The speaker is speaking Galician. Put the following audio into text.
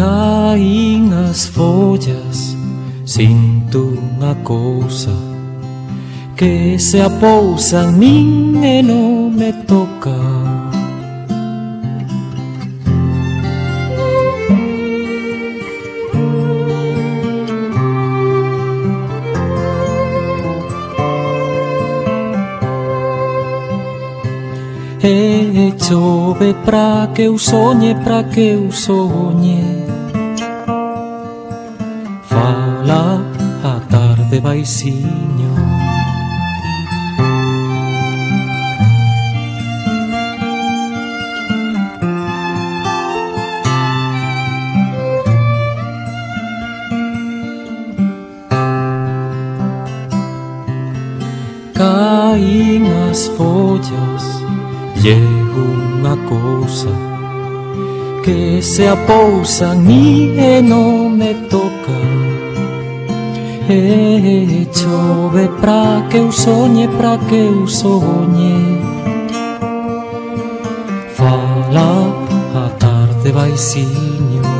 caín as follas Sinto unha cousa Que se apousa en min e non me toca. E chove pra que eu soñe, pra que eu soñe. la tarde baisiño. Caí nas follas, llegou una cosa que se apousa e non me toca E chove pra que eu soñe, pra que eu soñe. Fala a tarde vai siño.